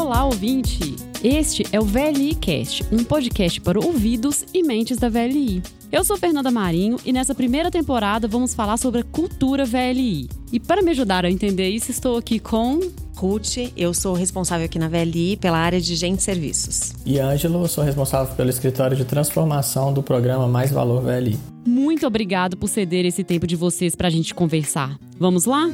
Olá, ouvinte! Este é o VLI Cast, um podcast para ouvidos e mentes da VLI. Eu sou Fernanda Marinho e nessa primeira temporada vamos falar sobre a cultura VLI. E para me ajudar a entender isso, estou aqui com. Ruth, eu sou responsável aqui na VLI pela área de gente serviços. E Ângelo, eu sou responsável pelo escritório de transformação do programa Mais Valor VLI. Muito obrigado por ceder esse tempo de vocês para a gente conversar. Vamos lá?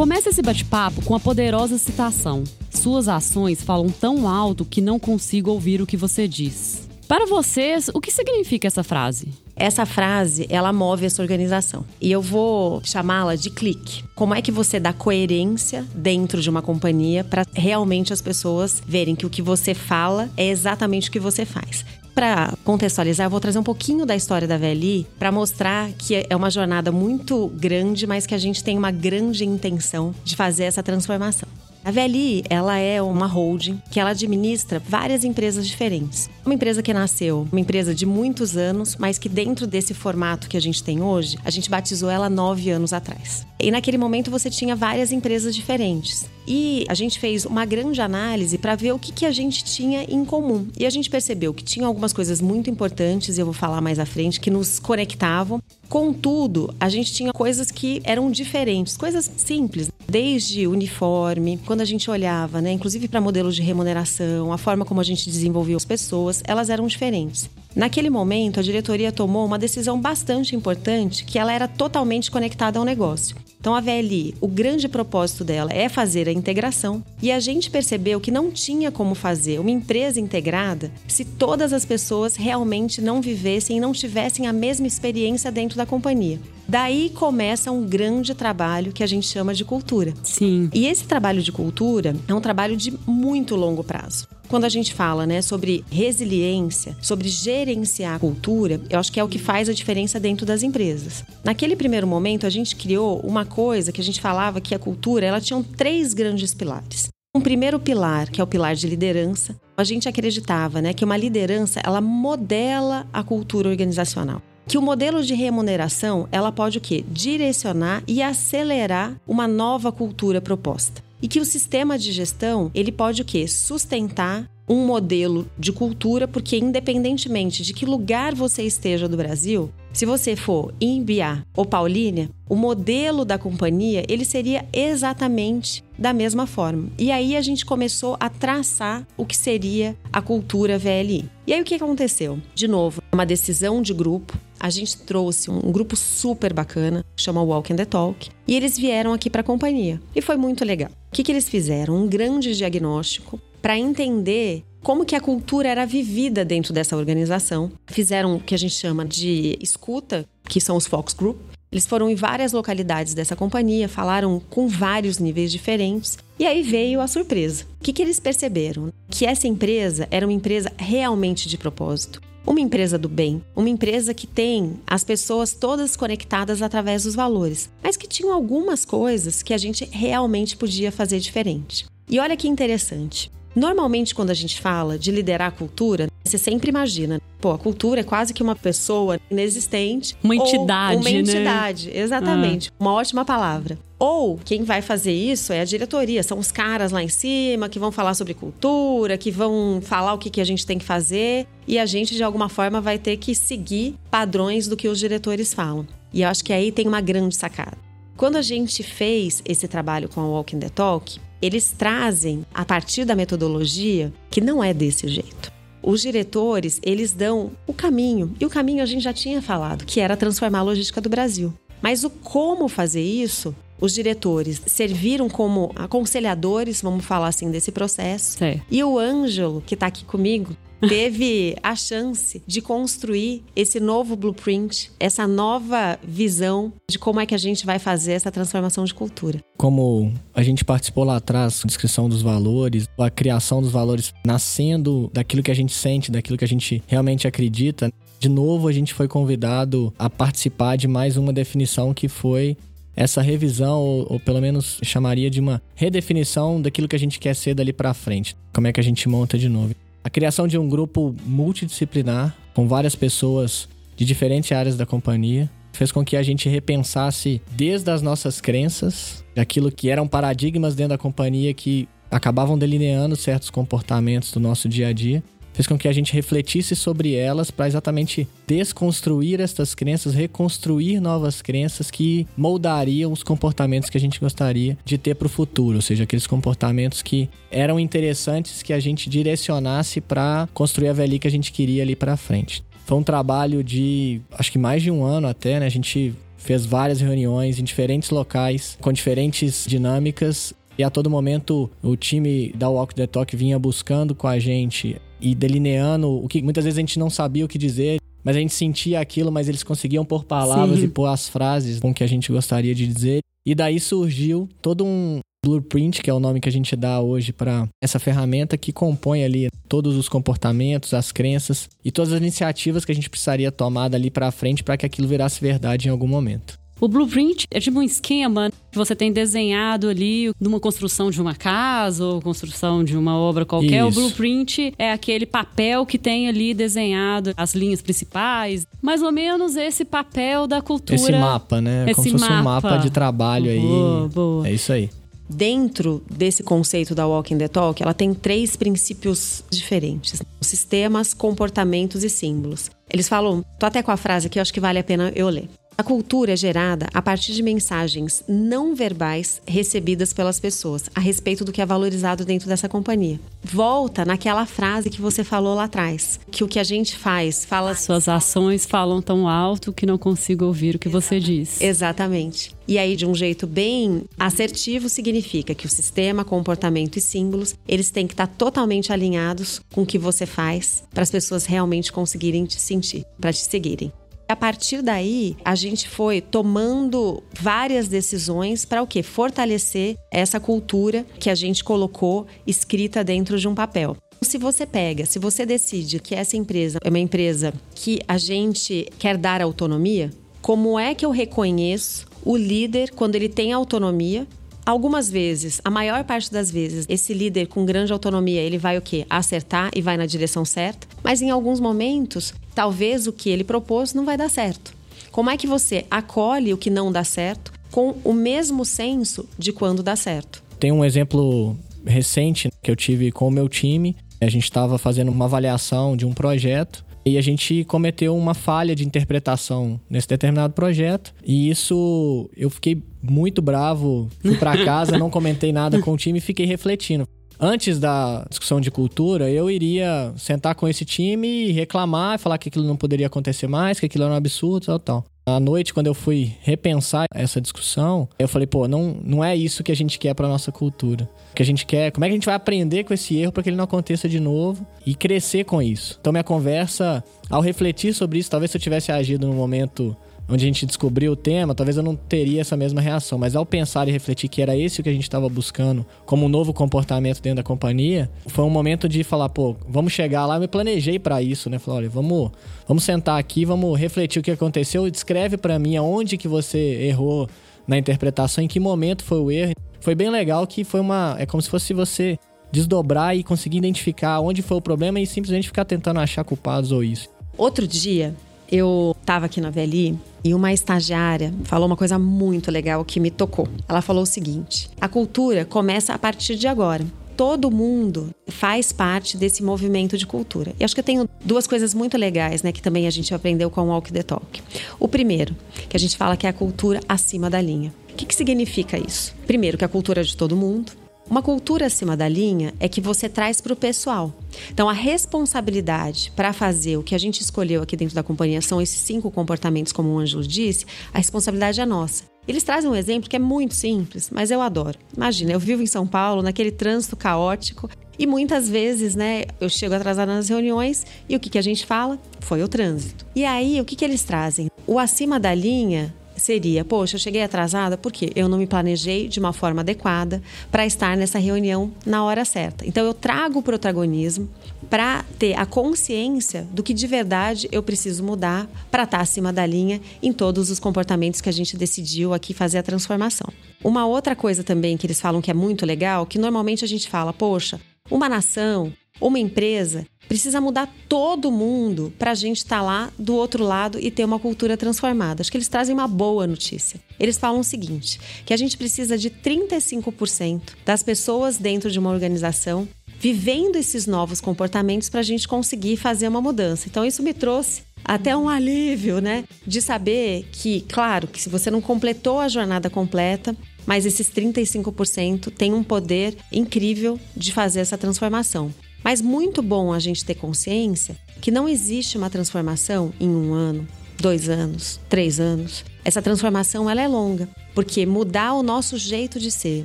Começa esse bate-papo com a poderosa citação: Suas ações falam tão alto que não consigo ouvir o que você diz. Para vocês, o que significa essa frase? Essa frase, ela move essa organização. E eu vou chamá-la de clique. Como é que você dá coerência dentro de uma companhia para realmente as pessoas verem que o que você fala é exatamente o que você faz? Para contextualizar, eu vou trazer um pouquinho da história da VLI para mostrar que é uma jornada muito grande, mas que a gente tem uma grande intenção de fazer essa transformação. A VLI, ela é uma holding que ela administra várias empresas diferentes. Uma empresa que nasceu, uma empresa de muitos anos, mas que dentro desse formato que a gente tem hoje, a gente batizou ela nove anos atrás. E naquele momento você tinha várias empresas diferentes. E a gente fez uma grande análise para ver o que, que a gente tinha em comum. E a gente percebeu que tinha algumas coisas muito importantes, e eu vou falar mais à frente, que nos conectavam. Contudo, a gente tinha coisas que eram diferentes, coisas simples, desde uniforme, quando a gente olhava, né, inclusive para modelos de remuneração, a forma como a gente desenvolvia as pessoas, elas eram diferentes. Naquele momento, a diretoria tomou uma decisão bastante importante, que ela era totalmente conectada ao negócio. Então a VLI, o grande propósito dela é fazer a integração, e a gente percebeu que não tinha como fazer uma empresa integrada se todas as pessoas realmente não vivessem e não tivessem a mesma experiência dentro da companhia. Daí começa um grande trabalho que a gente chama de cultura. Sim. E esse trabalho de cultura é um trabalho de muito longo prazo quando a gente fala né, sobre resiliência, sobre gerenciar a cultura, eu acho que é o que faz a diferença dentro das empresas. Naquele primeiro momento, a gente criou uma coisa que a gente falava que a cultura ela tinha três grandes pilares. Um primeiro pilar, que é o pilar de liderança, a gente acreditava né, que uma liderança ela modela a cultura organizacional que o modelo de remuneração ela pode o quê? Direcionar e acelerar uma nova cultura proposta. E que o sistema de gestão, ele pode o quê? Sustentar um modelo de cultura, porque independentemente de que lugar você esteja do Brasil, se você for em Biá ou Paulínia, o modelo da companhia ele seria exatamente da mesma forma. E aí a gente começou a traçar o que seria a cultura VLI. E aí o que aconteceu? De novo, uma decisão de grupo. A gente trouxe um grupo super bacana, chama Walk and the Talk, e eles vieram aqui para a companhia. E foi muito legal. O que, que eles fizeram? Um grande diagnóstico para entender como que a cultura era vivida dentro dessa organização. Fizeram o que a gente chama de escuta, que são os Fox Group. Eles foram em várias localidades dessa companhia, falaram com vários níveis diferentes. E aí veio a surpresa. O que, que eles perceberam? Que essa empresa era uma empresa realmente de propósito. Uma empresa do bem, uma empresa que tem as pessoas todas conectadas através dos valores, mas que tinham algumas coisas que a gente realmente podia fazer diferente. E olha que interessante. Normalmente, quando a gente fala de liderar a cultura, você sempre imagina, pô, a cultura é quase que uma pessoa inexistente. Uma entidade, uma né? entidade, exatamente. Ah. Uma ótima palavra. Ou quem vai fazer isso é a diretoria, são os caras lá em cima que vão falar sobre cultura, que vão falar o que, que a gente tem que fazer e a gente, de alguma forma, vai ter que seguir padrões do que os diretores falam. E eu acho que aí tem uma grande sacada. Quando a gente fez esse trabalho com a Walking the Talk, eles trazem, a partir da metodologia, que não é desse jeito. Os diretores, eles dão o caminho, e o caminho a gente já tinha falado, que era transformar a logística do Brasil. Mas o como fazer isso, os diretores serviram como aconselhadores, vamos falar assim, desse processo. Certo. E o Ângelo, que está aqui comigo, teve a chance de construir esse novo blueprint, essa nova visão de como é que a gente vai fazer essa transformação de cultura. Como a gente participou lá atrás, descrição dos valores, a criação dos valores nascendo daquilo que a gente sente, daquilo que a gente realmente acredita. De novo, a gente foi convidado a participar de mais uma definição que foi essa revisão, ou, ou, pelo menos chamaria de uma redefinição daquilo que a gente quer ser dali para frente. Como é que a gente monta de novo? A criação de um grupo multidisciplinar com várias pessoas de diferentes áreas da companhia fez com que a gente repensasse desde as nossas crenças, aquilo que eram paradigmas dentro da companhia que acabavam delineando certos comportamentos do nosso dia a dia, fez com que a gente refletisse sobre elas para exatamente desconstruir estas crenças, reconstruir novas crenças que moldariam os comportamentos que a gente gostaria de ter para o futuro, ou seja, aqueles comportamentos que eram interessantes que a gente direcionasse para construir a velhice que a gente queria ali para frente. Foi um trabalho de, acho que mais de um ano até, né? A gente fez várias reuniões em diferentes locais, com diferentes dinâmicas. E a todo momento o time da Walk the Talk vinha buscando com a gente e delineando o que muitas vezes a gente não sabia o que dizer, mas a gente sentia aquilo, mas eles conseguiam pôr palavras Sim. e pôr as frases com que a gente gostaria de dizer. E daí surgiu todo um blueprint, que é o nome que a gente dá hoje para essa ferramenta que compõe ali todos os comportamentos, as crenças e todas as iniciativas que a gente precisaria tomar dali para frente para que aquilo virasse verdade em algum momento. O blueprint é tipo um esquema que você tem desenhado ali numa construção de uma casa ou construção de uma obra qualquer. Isso. O blueprint é aquele papel que tem ali desenhado as linhas principais. Mais ou menos esse papel da cultura. Esse mapa, né? Esse Como se fosse mapa. um mapa de trabalho boa, aí. Boa. É isso aí. Dentro desse conceito da Walking the Talk, ela tem três princípios diferentes: sistemas, comportamentos e símbolos. Eles falam, tô até com a frase aqui, eu acho que vale a pena eu ler. A cultura é gerada a partir de mensagens não verbais recebidas pelas pessoas a respeito do que é valorizado dentro dessa companhia. Volta naquela frase que você falou lá atrás, que o que a gente faz fala. Suas ações falam tão alto que não consigo ouvir o que você diz. Exatamente. E aí, de um jeito bem assertivo, significa que o sistema, comportamento e símbolos, eles têm que estar totalmente alinhados com o que você faz para as pessoas realmente conseguirem te sentir, para te seguirem. A partir daí, a gente foi tomando várias decisões para o quê? Fortalecer essa cultura que a gente colocou escrita dentro de um papel. Se você pega, se você decide que essa empresa é uma empresa que a gente quer dar autonomia, como é que eu reconheço o líder quando ele tem autonomia Algumas vezes, a maior parte das vezes, esse líder com grande autonomia, ele vai o quê? Acertar e vai na direção certa. Mas em alguns momentos, talvez o que ele propôs não vai dar certo. Como é que você acolhe o que não dá certo com o mesmo senso de quando dá certo? Tem um exemplo recente que eu tive com o meu time. A gente estava fazendo uma avaliação de um projeto e a gente cometeu uma falha de interpretação nesse determinado projeto. E isso eu fiquei muito bravo, fui para casa, não comentei nada com o time e fiquei refletindo. Antes da discussão de cultura, eu iria sentar com esse time e reclamar, falar que aquilo não poderia acontecer mais, que aquilo era um absurdo, tal, tal. À noite, quando eu fui repensar essa discussão, eu falei, pô, não, não é isso que a gente quer para nossa cultura. O que a gente quer, como é que a gente vai aprender com esse erro para que ele não aconteça de novo e crescer com isso. Então, minha conversa, ao refletir sobre isso, talvez se eu tivesse agido no momento onde a gente descobriu o tema, talvez eu não teria essa mesma reação. Mas ao pensar e refletir que era esse o que a gente estava buscando como um novo comportamento dentro da companhia, foi um momento de falar, pô, vamos chegar lá. Eu me planejei para isso, né? Falei, olha, vamos, vamos sentar aqui, vamos refletir o que aconteceu descreve para mim aonde que você errou na interpretação, em que momento foi o erro. Foi bem legal que foi uma. É como se fosse você desdobrar e conseguir identificar onde foi o problema e simplesmente ficar tentando achar culpados ou isso. Outro dia, eu estava aqui na VLI e uma estagiária falou uma coisa muito legal que me tocou. Ela falou o seguinte: a cultura começa a partir de agora todo mundo faz parte desse movimento de cultura. E acho que eu tenho duas coisas muito legais, né, que também a gente aprendeu com o Walk the Talk. O primeiro, que a gente fala que é a cultura acima da linha. O que, que significa isso? Primeiro, que a cultura é de todo mundo. Uma cultura acima da linha é que você traz para o pessoal. Então, a responsabilidade para fazer o que a gente escolheu aqui dentro da companhia são esses cinco comportamentos, como o Ângelo disse, a responsabilidade é nossa. Eles trazem um exemplo que é muito simples, mas eu adoro. Imagina, eu vivo em São Paulo, naquele trânsito caótico, e muitas vezes, né, eu chego atrasada nas reuniões e o que, que a gente fala? Foi o trânsito. E aí, o que, que eles trazem? O acima da linha seria: poxa, eu cheguei atrasada porque eu não me planejei de uma forma adequada para estar nessa reunião na hora certa. Então eu trago o protagonismo para ter a consciência do que de verdade eu preciso mudar para estar tá acima da linha em todos os comportamentos que a gente decidiu aqui fazer a transformação. Uma outra coisa também que eles falam que é muito legal, que normalmente a gente fala, poxa, uma nação, uma empresa Precisa mudar todo mundo para a gente estar tá lá do outro lado e ter uma cultura transformada. Acho que eles trazem uma boa notícia. Eles falam o seguinte: que a gente precisa de 35% das pessoas dentro de uma organização vivendo esses novos comportamentos para a gente conseguir fazer uma mudança. Então, isso me trouxe até um alívio, né? De saber que, claro, que se você não completou a jornada completa, mas esses 35% têm um poder incrível de fazer essa transformação. Mas muito bom a gente ter consciência que não existe uma transformação em um ano, dois anos, três anos. Essa transformação ela é longa, porque mudar o nosso jeito de ser,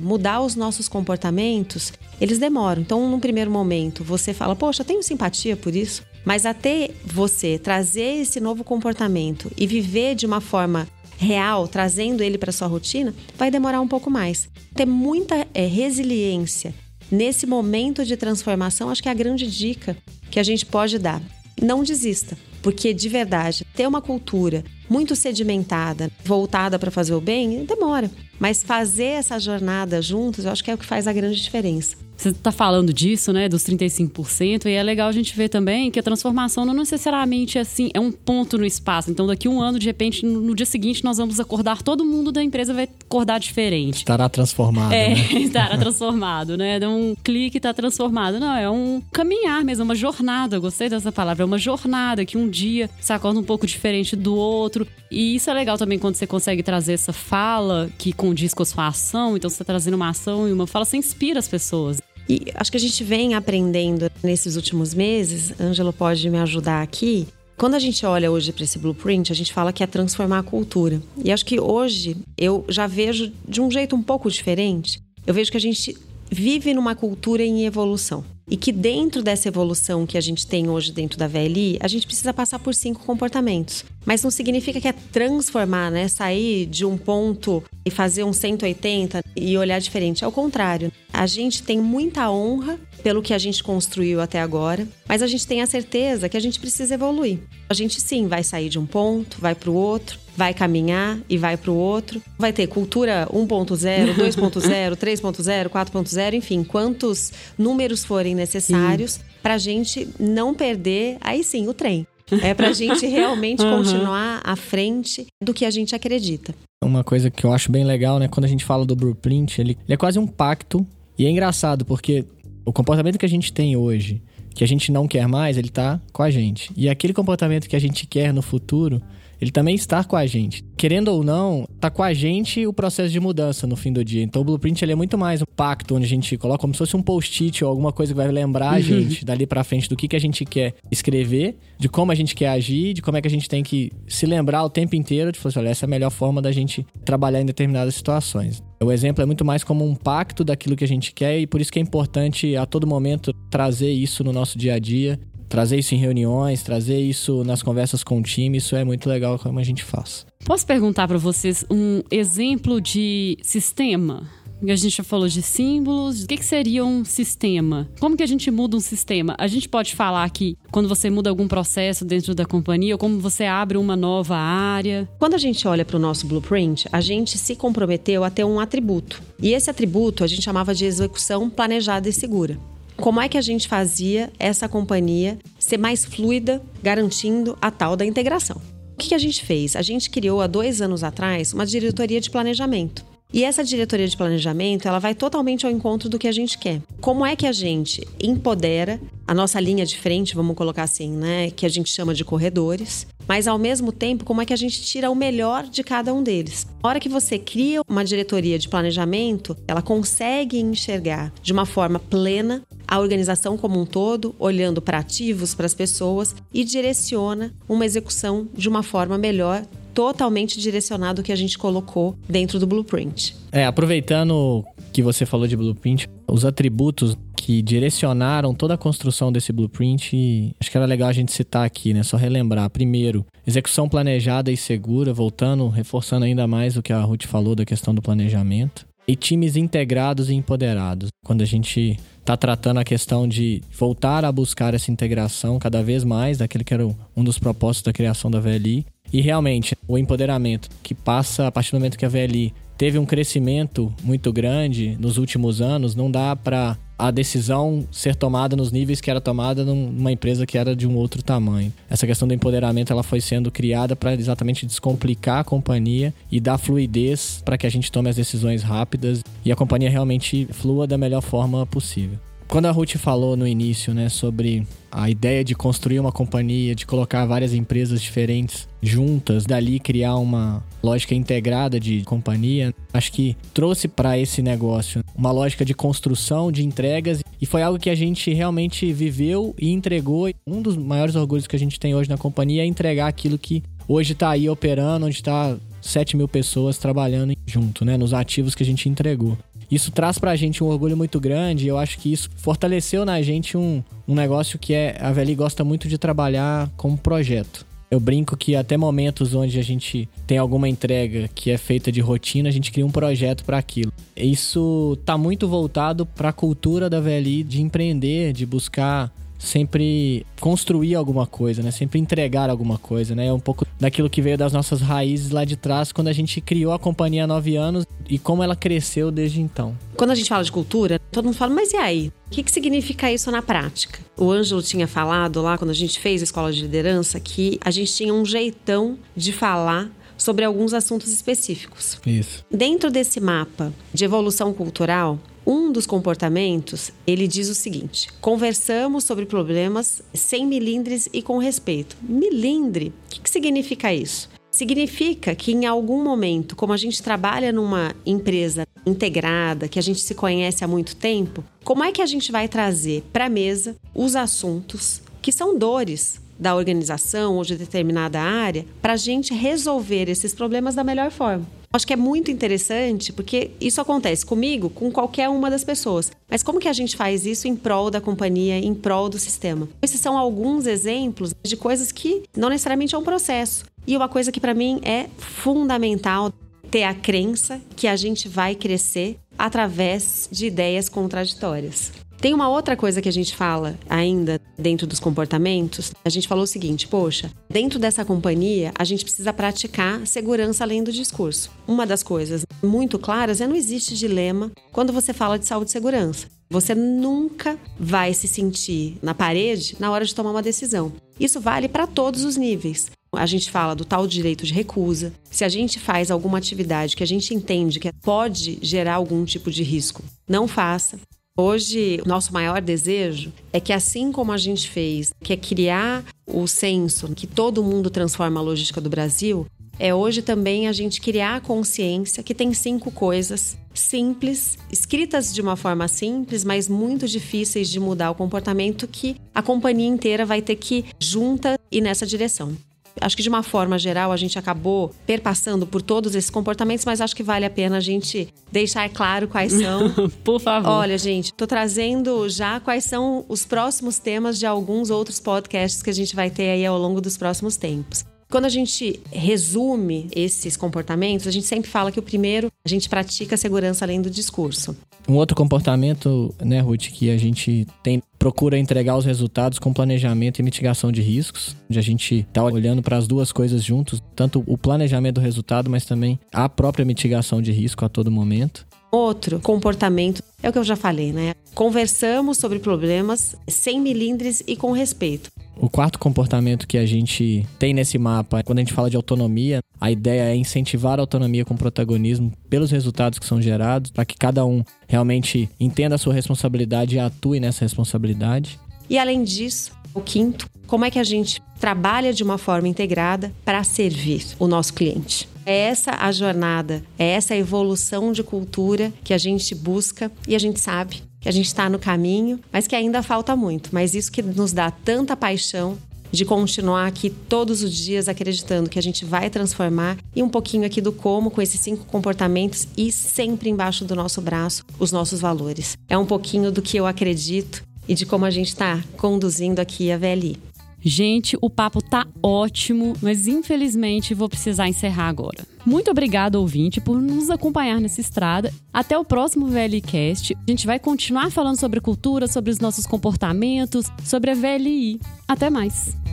mudar os nossos comportamentos, eles demoram. Então, num primeiro momento, você fala, poxa, tenho simpatia por isso. Mas até você trazer esse novo comportamento e viver de uma forma real, trazendo ele para sua rotina, vai demorar um pouco mais. Ter muita é, resiliência nesse momento de transformação, acho que é a grande dica que a gente pode dar. Não desista, porque de verdade, ter uma cultura muito sedimentada, voltada para fazer o bem, demora. Mas fazer essa jornada juntos, eu acho que é o que faz a grande diferença. Você está falando disso, né, dos 35%, e é legal a gente ver também que a transformação não necessariamente assim é um ponto no espaço. Então, daqui a um ano, de repente, no, dia seguinte, nós vamos acordar, todo mundo da empresa vai acordar diferente. Estará transformado. É, né? estará transformado, né? Dá um clique está transformado. Não, é um caminhar mesmo, uma jornada. Eu gostei dessa palavra. É uma jornada que um dia se acorda um pouco diferente do outro. E isso é legal também quando você consegue trazer essa fala que condiz com a sua ação. Então, você está trazendo uma ação e uma fala, você inspira as pessoas. E acho que a gente vem aprendendo nesses últimos meses, Ângelo pode me ajudar aqui. Quando a gente olha hoje para esse blueprint, a gente fala que é transformar a cultura. E acho que hoje eu já vejo de um jeito um pouco diferente. Eu vejo que a gente vive numa cultura em evolução. E que dentro dessa evolução que a gente tem hoje dentro da VLI, a gente precisa passar por cinco comportamentos. Mas não significa que é transformar, né? Sair de um ponto e fazer um 180 e olhar diferente. Ao contrário, a gente tem muita honra pelo que a gente construiu até agora, mas a gente tem a certeza que a gente precisa evoluir. A gente sim vai sair de um ponto, vai para o outro, vai caminhar e vai para o outro. Vai ter cultura 1.0, 2.0, 3.0, 4.0, enfim, quantos números forem necessários para a gente não perder, aí sim, o trem. É para a gente realmente uhum. continuar à frente do que a gente acredita. Uma coisa que eu acho bem legal, né? Quando a gente fala do blueprint, ele, ele é quase um pacto. E é engraçado, porque o comportamento que a gente tem hoje, que a gente não quer mais, ele tá com a gente. E aquele comportamento que a gente quer no futuro, ele também está com a gente. Querendo ou não, tá com a gente o processo de mudança no fim do dia. Então o blueprint ele é muito mais um pacto onde a gente coloca como se fosse um post-it ou alguma coisa que vai lembrar a uhum. gente dali para frente do que, que a gente quer escrever, de como a gente quer agir, de como é que a gente tem que se lembrar o tempo inteiro de falar assim, olha, essa é a melhor forma da gente trabalhar em determinadas situações. O exemplo é muito mais como um pacto daquilo que a gente quer e por isso que é importante a todo momento trazer isso no nosso dia a dia trazer isso em reuniões, trazer isso nas conversas com o time, isso é muito legal como a gente faz. Posso perguntar para vocês um exemplo de sistema? A gente já falou de símbolos. O que, que, seria um sistema? Como que a gente muda um sistema? A gente pode falar que quando você muda algum processo dentro da companhia, ou como você abre uma nova área. Quando a gente olha para o nosso blueprint, a gente se comprometeu a ter um atributo. E esse atributo a gente chamava de execução planejada e segura. Como é que a gente fazia essa companhia ser mais fluida, garantindo a tal da integração? O que a gente fez? A gente criou há dois anos atrás uma diretoria de planejamento. E essa diretoria de planejamento, ela vai totalmente ao encontro do que a gente quer. Como é que a gente empodera a nossa linha de frente, vamos colocar assim, né, que a gente chama de corredores, mas ao mesmo tempo, como é que a gente tira o melhor de cada um deles? Na hora que você cria uma diretoria de planejamento, ela consegue enxergar de uma forma plena a organização como um todo, olhando para ativos, para as pessoas e direciona uma execução de uma forma melhor totalmente direcionado que a gente colocou dentro do blueprint. É, aproveitando que você falou de blueprint, os atributos que direcionaram toda a construção desse blueprint, acho que era legal a gente citar aqui, né? Só relembrar. Primeiro, execução planejada e segura, voltando, reforçando ainda mais o que a Ruth falou da questão do planejamento. E times integrados e empoderados. Quando a gente está tratando a questão de voltar a buscar essa integração cada vez mais, daquele que era um dos propósitos da criação da VLI, e realmente, o empoderamento que passa a partir do momento que a VLI teve um crescimento muito grande nos últimos anos, não dá para a decisão ser tomada nos níveis que era tomada numa empresa que era de um outro tamanho. Essa questão do empoderamento ela foi sendo criada para exatamente descomplicar a companhia e dar fluidez para que a gente tome as decisões rápidas e a companhia realmente flua da melhor forma possível. Quando a Ruth falou no início, né, sobre a ideia de construir uma companhia, de colocar várias empresas diferentes juntas, dali criar uma lógica integrada de companhia, acho que trouxe para esse negócio uma lógica de construção, de entregas e foi algo que a gente realmente viveu e entregou. Um dos maiores orgulhos que a gente tem hoje na companhia é entregar aquilo que hoje está aí operando, onde está 7 mil pessoas trabalhando junto, né, nos ativos que a gente entregou. Isso traz pra gente um orgulho muito grande eu acho que isso fortaleceu na gente um, um negócio que é a Veli gosta muito de trabalhar como projeto. Eu brinco que até momentos onde a gente tem alguma entrega que é feita de rotina, a gente cria um projeto para aquilo. Isso tá muito voltado para a cultura da VLI de empreender, de buscar sempre construir alguma coisa, né? Sempre entregar alguma coisa, né? É um pouco daquilo que veio das nossas raízes lá de trás, quando a gente criou a companhia há nove anos e como ela cresceu desde então. Quando a gente fala de cultura, todo mundo fala, mas e aí? O que, que significa isso na prática? O Ângelo tinha falado lá, quando a gente fez a escola de liderança, que a gente tinha um jeitão de falar sobre alguns assuntos específicos. Isso. Dentro desse mapa de evolução cultural, um dos comportamentos, ele diz o seguinte: conversamos sobre problemas sem milindres e com respeito. Milindre, o que, que significa isso? Significa que em algum momento, como a gente trabalha numa empresa integrada, que a gente se conhece há muito tempo, como é que a gente vai trazer para a mesa os assuntos que são dores da organização ou de determinada área para a gente resolver esses problemas da melhor forma? Acho que é muito interessante porque isso acontece comigo, com qualquer uma das pessoas. Mas como que a gente faz isso em prol da companhia, em prol do sistema? Esses são alguns exemplos de coisas que não necessariamente é um processo. E uma coisa que para mim é fundamental ter a crença que a gente vai crescer através de ideias contraditórias. Tem uma outra coisa que a gente fala ainda dentro dos comportamentos. A gente falou o seguinte: poxa, dentro dessa companhia a gente precisa praticar segurança além do discurso. Uma das coisas muito claras é não existe dilema quando você fala de saúde e segurança. Você nunca vai se sentir na parede na hora de tomar uma decisão. Isso vale para todos os níveis. A gente fala do tal direito de recusa. Se a gente faz alguma atividade que a gente entende que pode gerar algum tipo de risco, não faça. Hoje, o nosso maior desejo é que, assim como a gente fez, que é criar o senso que todo mundo transforma a logística do Brasil, é hoje também a gente criar a consciência que tem cinco coisas simples, escritas de uma forma simples, mas muito difíceis de mudar o comportamento que a companhia inteira vai ter que junta e nessa direção. Acho que de uma forma geral a gente acabou perpassando por todos esses comportamentos, mas acho que vale a pena a gente deixar claro quais são. por favor. Olha, gente, tô trazendo já quais são os próximos temas de alguns outros podcasts que a gente vai ter aí ao longo dos próximos tempos. Quando a gente resume esses comportamentos, a gente sempre fala que o primeiro, a gente pratica a segurança além do discurso. Um outro comportamento, né, Ruth, que a gente tem procura entregar os resultados com planejamento e mitigação de riscos, onde a gente está olhando para as duas coisas juntos, tanto o planejamento do resultado, mas também a própria mitigação de risco a todo momento. Outro comportamento é o que eu já falei, né? Conversamos sobre problemas sem milindres e com respeito. O quarto comportamento que a gente tem nesse mapa, quando a gente fala de autonomia, a ideia é incentivar a autonomia com protagonismo pelos resultados que são gerados, para que cada um realmente entenda a sua responsabilidade e atue nessa responsabilidade. E além disso, o quinto, como é que a gente trabalha de uma forma integrada para servir o nosso cliente? É essa a jornada, é essa a evolução de cultura que a gente busca e a gente sabe que a gente está no caminho, mas que ainda falta muito. Mas isso que nos dá tanta paixão de continuar aqui todos os dias acreditando que a gente vai transformar e um pouquinho aqui do como com esses cinco comportamentos e sempre embaixo do nosso braço os nossos valores. É um pouquinho do que eu acredito e de como a gente está conduzindo aqui a VLI. Gente, o papo tá ótimo, mas infelizmente vou precisar encerrar agora. Muito obrigado, ouvinte, por nos acompanhar nessa estrada. Até o próximo VLCast. A gente vai continuar falando sobre cultura, sobre os nossos comportamentos, sobre a VLI. Até mais!